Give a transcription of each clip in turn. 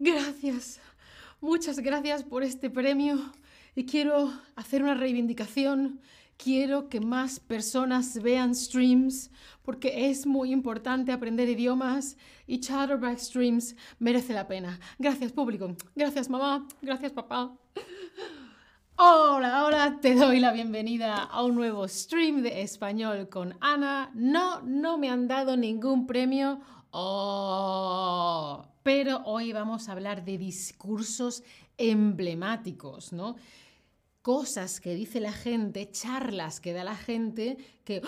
Gracias. Muchas gracias por este premio. Y quiero hacer una reivindicación. Quiero que más personas vean streams porque es muy importante aprender idiomas y Chatterback Streams merece la pena. Gracias público. Gracias mamá. Gracias papá. Hola, ahora te doy la bienvenida a un nuevo stream de español con Ana. No, no me han dado ningún premio. Oh, pero hoy vamos a hablar de discursos emblemáticos, ¿no? Cosas que dice la gente, charlas que da la gente que,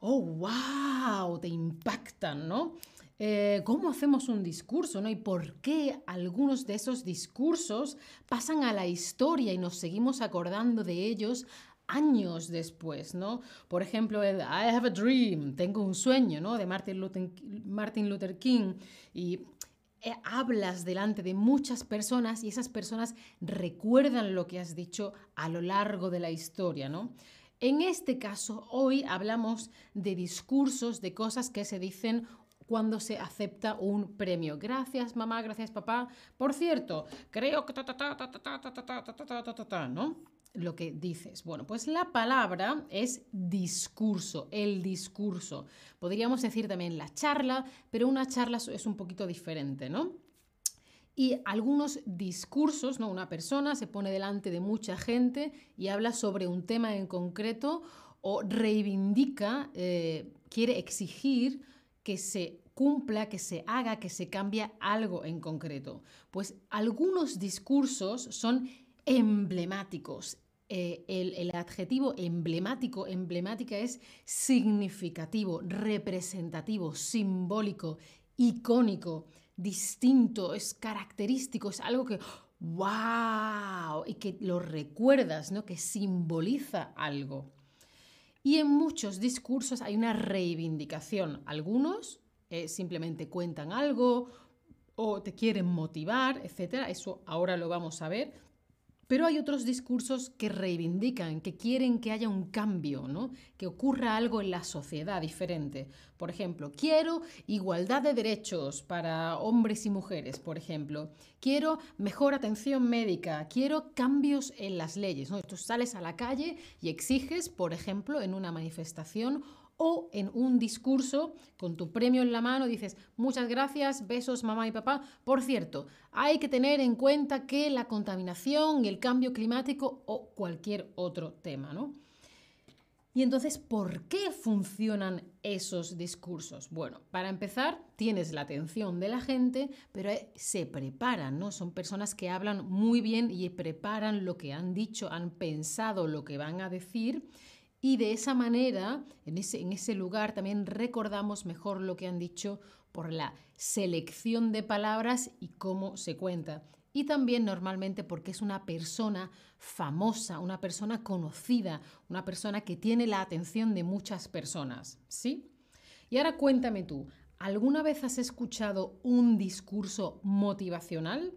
oh, wow, te impactan, ¿no? Eh, cómo hacemos un discurso, ¿no? Y por qué algunos de esos discursos pasan a la historia y nos seguimos acordando de ellos años después, ¿no? Por ejemplo, el I have a dream, tengo un sueño, ¿no? De Martin Luther, Martin Luther King y eh, hablas delante de muchas personas y esas personas recuerdan lo que has dicho a lo largo de la historia, ¿no? En este caso, hoy hablamos de discursos, de cosas que se dicen cuando se acepta un premio. Gracias, mamá, gracias, papá. Por cierto, creo que ¿no? Lo que dices. Bueno, pues la palabra es discurso, el discurso. Podríamos decir también la charla, pero una charla es un poquito diferente, ¿no? Y algunos discursos, ¿no? Una persona se pone delante de mucha gente y habla sobre un tema en concreto o reivindica, quiere exigir que se cumpla, que se haga, que se cambie algo en concreto. Pues algunos discursos son emblemáticos. Eh, el, adjetivo emblemático, emblemática es significativo, representativo, simbólico, icónico, distinto, es característico, es algo que, wow, y que lo recuerdas, ¿no? que simboliza algo. Y en muchos discursos hay una reivindicación. Algunos eh, simplemente cuentan algo o te quieren motivar, etc. Eso ahora lo vamos a ver. Pero hay otros discursos que reivindican, que quieren que haya un cambio, ¿no? que ocurra algo en la sociedad diferente. Por ejemplo, quiero igualdad de derechos para hombres y mujeres, por ejemplo. Quiero mejor atención médica, quiero cambios en las leyes. ¿no? Tú sales a la calle y exiges, por ejemplo, en una manifestación o en un discurso con tu premio en la mano dices, muchas gracias, besos mamá y papá. Por cierto, hay que tener en cuenta que la contaminación el cambio climático o cualquier otro tema, ¿no? Y entonces, ¿por qué funcionan esos discursos? Bueno, para empezar, tienes la atención de la gente, pero eh, se preparan, ¿no? Son personas que hablan muy bien y preparan lo que han dicho, han pensado lo que van a decir y de esa manera, en ese, en ese lugar, también recordamos mejor lo que han dicho por la selección de palabras y cómo se cuenta. Y también normalmente porque es una persona famosa, una persona conocida, una persona que tiene la atención de muchas personas. ¿Sí? Y ahora cuéntame tú, ¿alguna vez has escuchado un discurso motivacional?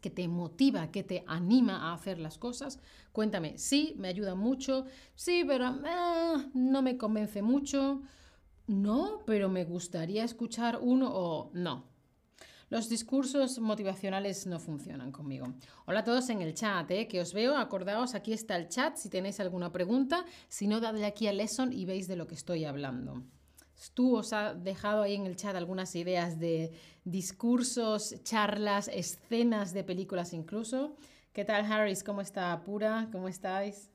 Que te motiva, que te anima a hacer las cosas. Cuéntame, sí, me ayuda mucho, sí, pero eh, no me convence mucho, no, pero me gustaría escuchar uno o no. Los discursos motivacionales no funcionan conmigo. Hola a todos en el chat, ¿eh? que os veo. Acordaos, aquí está el chat si tenéis alguna pregunta. Si no, dadle aquí a Lesson y veis de lo que estoy hablando. Tú os ha dejado ahí en el chat algunas ideas de discursos, charlas, escenas de películas incluso. ¿Qué tal, Harris? ¿Cómo está? Pura, ¿cómo estáis?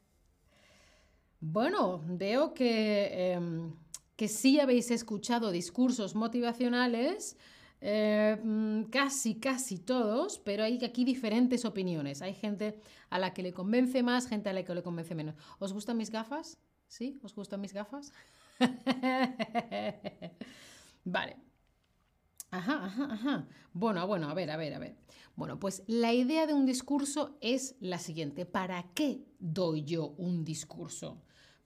Bueno, veo que, em, que sí habéis escuchado discursos motivacionales, eh, mm, casi, casi todos, pero hay aquí diferentes opiniones. Hay gente a la que le convence más, gente a la que le convence menos. ¿Os gustan mis gafas? ¿Sí? ¿Os gustan mis gafas? vale. Ajá, ajá, ajá. Bueno, bueno, a ver, a ver, a ver. Bueno, pues la idea de un discurso es la siguiente. ¿Para qué doy yo un discurso?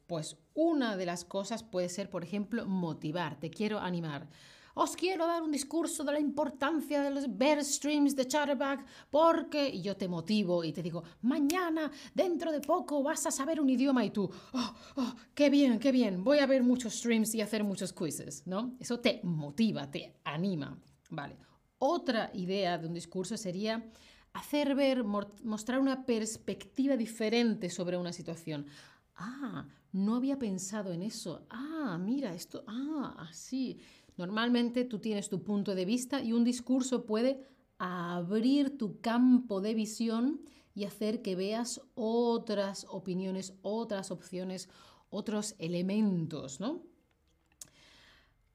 Pues una de las cosas puede ser, por ejemplo, motivar. Te quiero animar os quiero dar un discurso de la importancia de los ver streams de Chatterback porque yo te motivo y te digo, mañana, dentro de poco, vas a saber un idioma y tú, oh, oh, qué bien, qué bien, voy a ver muchos streams y hacer muchos quizzes, ¿no? Eso te motiva, te anima, ¿vale? Otra idea de un discurso sería hacer ver, mostrar una perspectiva diferente sobre una situación. Ah, no había pensado en eso. Ah, mira, esto, ah, así. Normalmente tú tienes tu punto de vista y un discurso puede abrir tu campo de visión y hacer que veas otras opiniones, otras opciones, otros elementos, ¿no?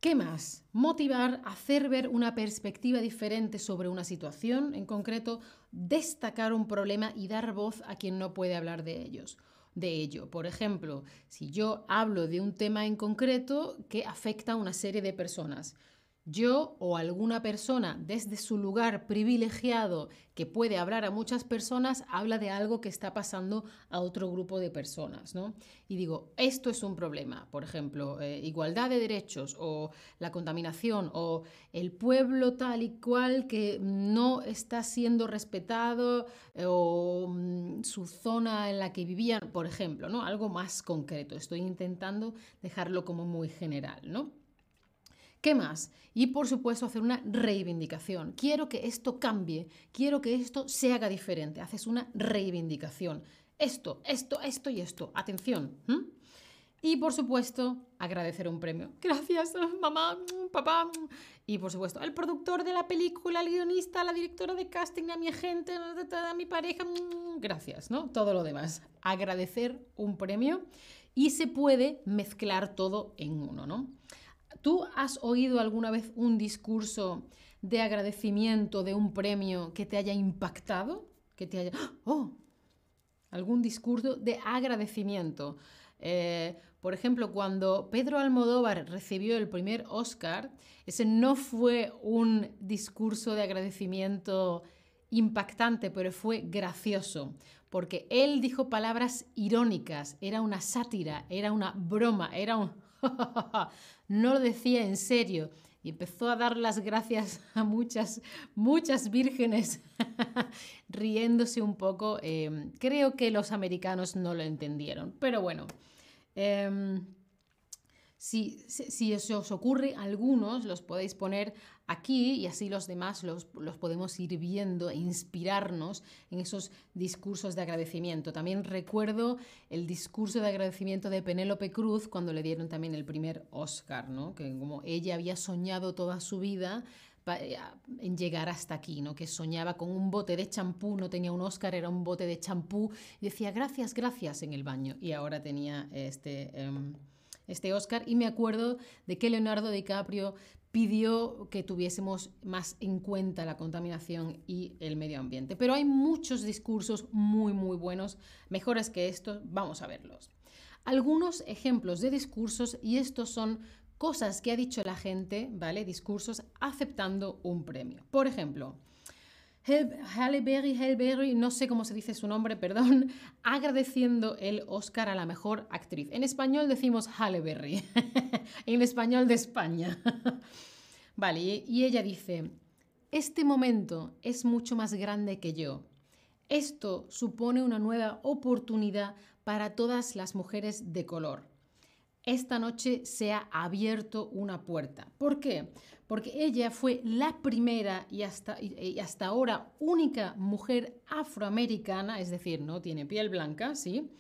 ¿Qué más? Motivar, hacer ver una perspectiva diferente sobre una situación, en concreto, destacar un problema y dar voz a quien no puede hablar de ellos de ello. Por ejemplo, si yo hablo de un tema en concreto que afecta a una serie de personas, yo o alguna persona desde su lugar privilegiado que puede hablar a muchas personas habla de algo que está pasando a otro grupo de personas, ¿no? Y digo, esto es un problema, por ejemplo, eh, igualdad de derechos o la contaminación o el pueblo tal y cual que no está siendo respetado eh, o mm, su zona en la que vivían, por ejemplo, ¿no? Algo más concreto. Estoy intentando dejarlo como muy general, ¿no? ¿Qué más? Y por supuesto hacer una reivindicación. Quiero que esto cambie, quiero que esto se haga diferente. Haces una reivindicación. Esto, esto, esto y esto. Atención. Y por supuesto, agradecer un premio. Gracias, mamá, papá. Y por supuesto, el productor de la película, el guionista, la directora de casting, a mi agente, a mi pareja. Gracias, ¿no? Todo lo demás. Agradecer un premio y se puede mezclar todo en uno, ¿no? ¿Tú has oído alguna vez un discurso de agradecimiento de un premio que te haya impactado? Que te haya... ¡Oh! Algún discurso de agradecimiento. Eh, por ejemplo, cuando Pedro Almodóvar recibió el primer Oscar, ese no fue un discurso de agradecimiento impactante, pero fue gracioso, porque él dijo palabras irónicas, era una sátira, era una broma, era un... no lo decía en serio y empezó a dar las gracias a muchas, muchas vírgenes, riéndose un poco. Em, creo que los americanos no lo entendieron, pero bueno. Em, si, si, os ocurre, algunos los podéis poner aquí y así los demás los, podemos ir viendo e inspirarnos en esos discursos de agradecimiento. También recuerdo el discurso de agradecimiento de Penélope Cruz cuando le dieron también el primer Oscar, ¿no? que como ella había soñado toda su vida eh, en llegar hasta aquí, ¿no? que soñaba con un bote de champú, no tenía un Oscar, era un bote de champú, decía gracias, gracias en el baño, y ahora tenía este... Em, este Oscar y me acuerdo de que Leonardo DiCaprio pidió que tuviésemos más en cuenta la contaminación y el medio ambiente. Pero hay muchos discursos muy, muy buenos, mejores que estos, vamos a verlos. Algunos ejemplos de discursos y estos son cosas que ha dicho la gente, ¿vale? Discursos aceptando un premio. Por ejemplo, Halle Berry, no sé cómo se dice su nombre, perdón, agradeciendo el Oscar a la mejor actriz. En español decimos Halle Berry, en español de España. vale, y ella dice, este momento es mucho más grande que yo. Esto supone una nueva oportunidad para todas las mujeres de color esta noche se ha abierto una puerta. ¿Por qué? Porque ella fue la primera y hasta, hasta ahora única mujer afroamericana, es decir, no tiene piel blanca, ¿sí?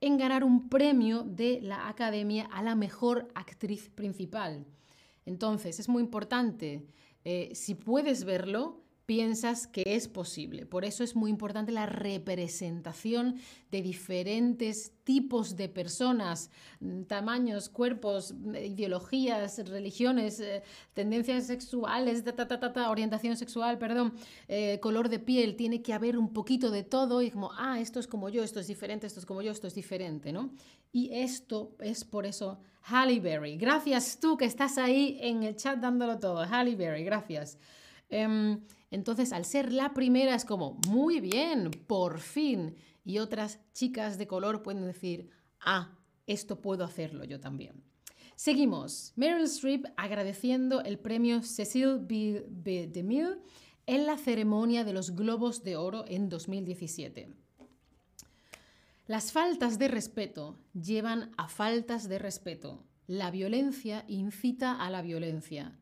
en ganar un premio de la Academia a la mejor actriz principal. Entonces, es muy importante, eh, si puedes verlo, piensas que es posible. Por eso es muy importante la representación de diferentes tipos de personas, mm, tamaños, cuerpos, mm, ideologías, religiones, eh, tendencias sexuales, orientación sexual, perdón, eh, color de piel. Tiene que haber un poquito de todo y como, ah, esto es como yo, esto es diferente, esto es como yo, esto es diferente, ¿no? Y esto es por eso Halle Berry. Gracias tú que estás ahí en el chat dándolo todo. Halle Berry, gracias. Em, entonces, al ser la primera es como, muy bien, por fin. Y otras chicas de color pueden decir, ah, esto puedo hacerlo yo también. Seguimos. Meryl Streep agradeciendo el premio Cecil B. DeMille en la ceremonia de los Globos de Oro en 2017. Las faltas de respeto llevan a faltas de respeto. La violencia incita a la violencia.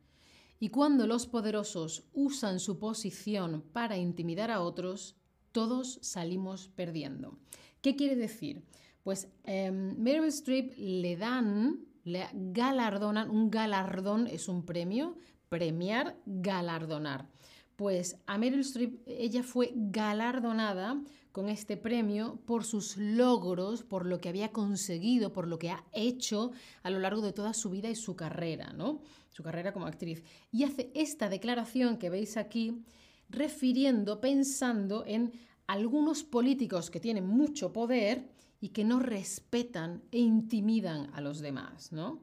Y cuando los poderosos usan su posición para intimidar a otros, todos salimos perdiendo. ¿Qué quiere decir? Pues em, Meryl Streep le dan, le galardonan, un galardón es un premio, premiar, galardonar. Pues a Meryl Streep ella fue galardonada con este premio por sus logros, por lo que había conseguido, por lo que ha hecho a lo largo de toda su vida y su carrera, ¿no? Su carrera como actriz. Y hace esta declaración que veis aquí refiriendo, pensando en algunos políticos que tienen mucho poder y que no respetan e intimidan a los demás, ¿no?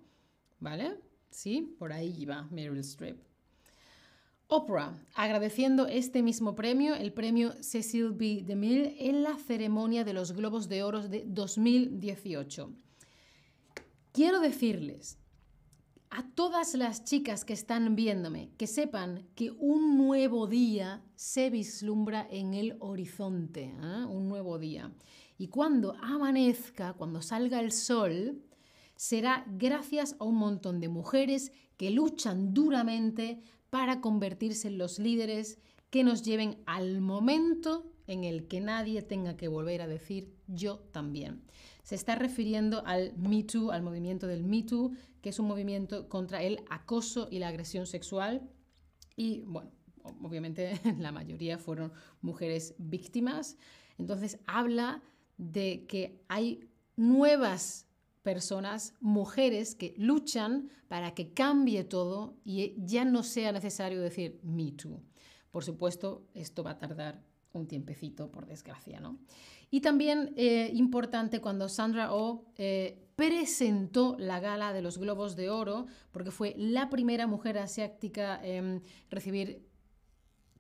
¿Vale? Sí, por ahí va Meryl Streep. Oprah, agradeciendo este mismo premio, el premio Cecil B. DeMille, en la ceremonia de los Globos de Oro de 2018. Quiero decirles a todas las chicas que están viéndome que sepan que un nuevo día se vislumbra en el horizonte, ¿eh? un nuevo día. Y cuando amanezca, cuando salga el sol, será gracias a un montón de mujeres que luchan duramente para convertirse en los líderes que nos lleven al momento en el que nadie tenga que volver a decir yo también. Se está refiriendo al Me Too, al movimiento del Me Too, que es un movimiento contra el acoso y la agresión sexual. Y bueno, obviamente la mayoría fueron mujeres víctimas. Entonces habla de que hay nuevas personas, mujeres que luchan para que cambie todo y ya no sea necesario decir me too. Por supuesto, esto va a tardar un tiempecito, por desgracia, ¿no? Y también eh, importante cuando Sandra Oh eh, presentó la gala de los Globos de Oro, porque fue la primera mujer asiática en recibir,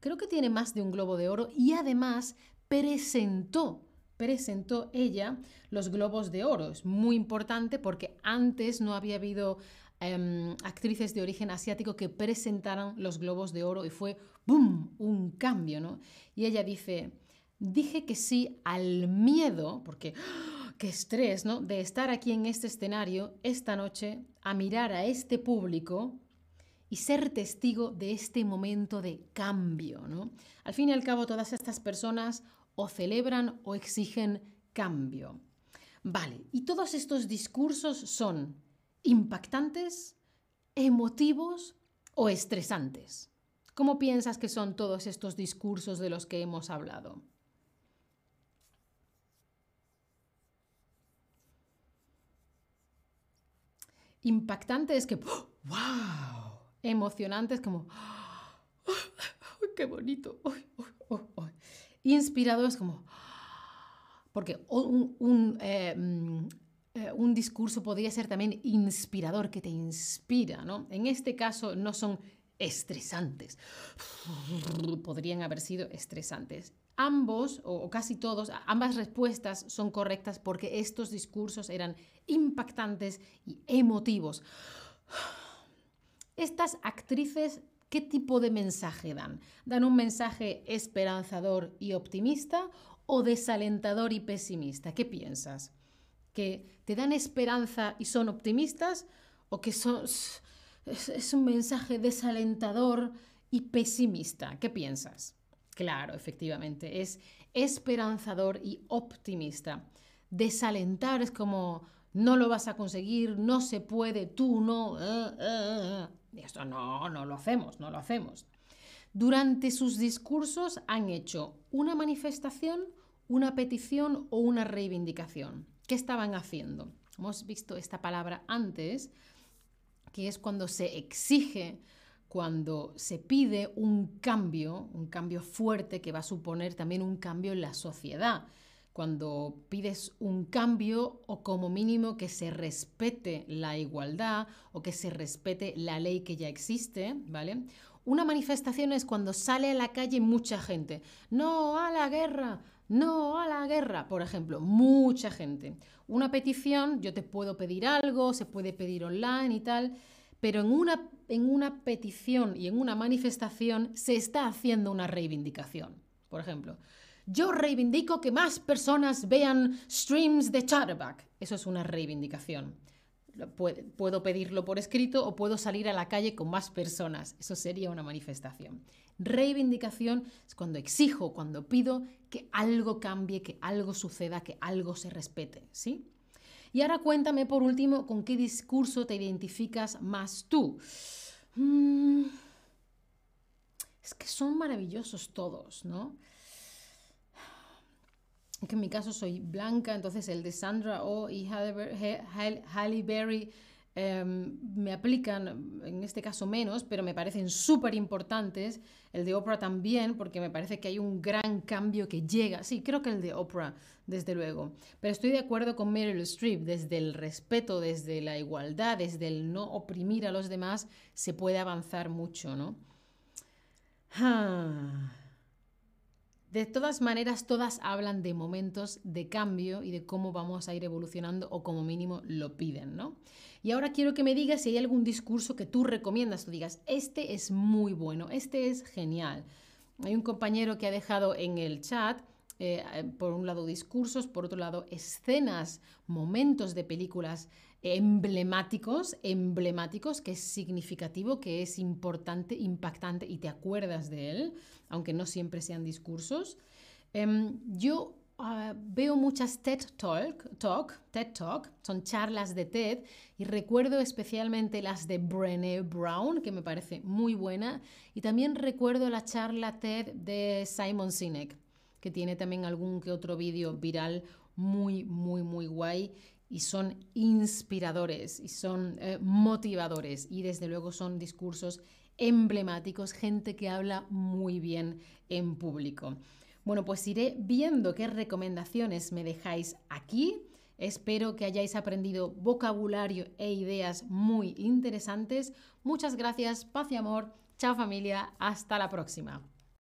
creo que tiene más de un Globo de Oro, y además presentó presentó ella los Globos de Oro. Es muy importante porque antes no había habido em, actrices de origen asiático que presentaran los Globos de Oro y fue ¡boom! un cambio, ¿no? Y ella dice, dije que sí al miedo, porque ¡ah! qué estrés, ¿no? De estar aquí en este escenario esta noche a mirar a este público y ser testigo de este momento de cambio, ¿no? Al fin y al cabo, todas estas personas o celebran o exigen cambio. Vale, y todos estos discursos son impactantes, emotivos o estresantes. ¿Cómo piensas que son todos estos discursos de los que hemos hablado? Impactante es que, ¡wow! Emocionante es como, ¡qué bonito! Inspirado es como... Porque un, mm, eh, un, discurso podría ser también inspirador, que te inspira, ¿no? En este caso no son estresantes. Podrían haber sido estresantes. Ambos, o casi todos, ambas respuestas son correctas porque estos discursos eran impactantes y emotivos. Estas actrices ¿Qué tipo de mensaje dan? ¿Dan un mensaje esperanzador y optimista o desalentador y pesimista? ¿Qué piensas? ¿Que te dan esperanza y son optimistas o que son, es, un mensaje desalentador y pesimista? ¿Qué piensas? Claro, efectivamente, es esperanzador y optimista. Desalentar es como no lo vas a conseguir, no se puede, tú no. Eh, eh, eh, y esto no, no lo hacemos, no lo hacemos. Durante sus discursos han hecho una manifestación, una petición o una reivindicación. ¿Qué estaban haciendo? Hemos visto esta palabra antes, que es cuando se exige, cuando se pide un cambio, un cambio fuerte que va a suponer también un cambio en la sociedad cuando pides un cambio o como mínimo que se respete la igualdad o que se respete la ley que ya existe, ¿vale? Una manifestación es cuando sale a la calle mucha gente. No a la guerra, no a la guerra, por ejemplo, mucha gente. Una petición, yo te puedo pedir algo, se puede pedir online y tal, pero en una, en una petición y en una manifestación se está haciendo una reivindicación. Por ejemplo, yo reivindico que más personas vean streams de Chatterback. Eso es una reivindicación. Puedo pedirlo por escrito o puedo salir a la calle con más personas. Eso sería una manifestación. Reivindicación es cuando exijo, cuando pido que algo cambie, que algo suceda, que algo se respete, ¿sí? Y ahora cuéntame por último con qué discurso te identificas más tú. Mm, es que son maravillosos todos, ¿no? Que en mi caso soy blanca, entonces el de Sandra O y Halle Berry Em, me aplican, en este caso menos, pero me parecen súper importantes. El de Oprah también, porque me parece que hay un gran cambio que llega. Sí, creo que el de Oprah, desde luego. Pero estoy de acuerdo con Meryl Streep, desde el respeto, desde la igualdad, desde el no oprimir a los demás, se puede avanzar mucho, ¿no? Ah. De todas maneras, todas hablan de momentos de cambio y de cómo vamos a ir evolucionando o como mínimo lo piden, ¿no? Y ahora quiero que me digas si hay algún discurso que tú recomiendas, tú digas, este es muy bueno, este es genial. Hay un compañero que ha dejado en el chat, eh, por un lado discursos, por otro lado escenas, momentos de películas emblemáticos, emblemáticos, que es significativo, que es importante, impactante y te acuerdas de él, aunque no siempre sean discursos. Em, yo ah, veo muchas TED Talk, Talk, TED Talk, son charlas de TED y recuerdo especialmente las de Brené Brown, que me parece muy buena, y también recuerdo la charla TED de Simon Sinek, que tiene también algún que otro vídeo viral muy, muy, muy guay y son inspiradores y son eh, motivadores y desde luego son discursos emblemáticos, gente que habla muy bien en público. Bueno, pues iré viendo qué recomendaciones me dejáis aquí. Espero que hayáis aprendido vocabulario e ideas muy interesantes. Muchas gracias, paz y amor. Chao familia, hasta la próxima.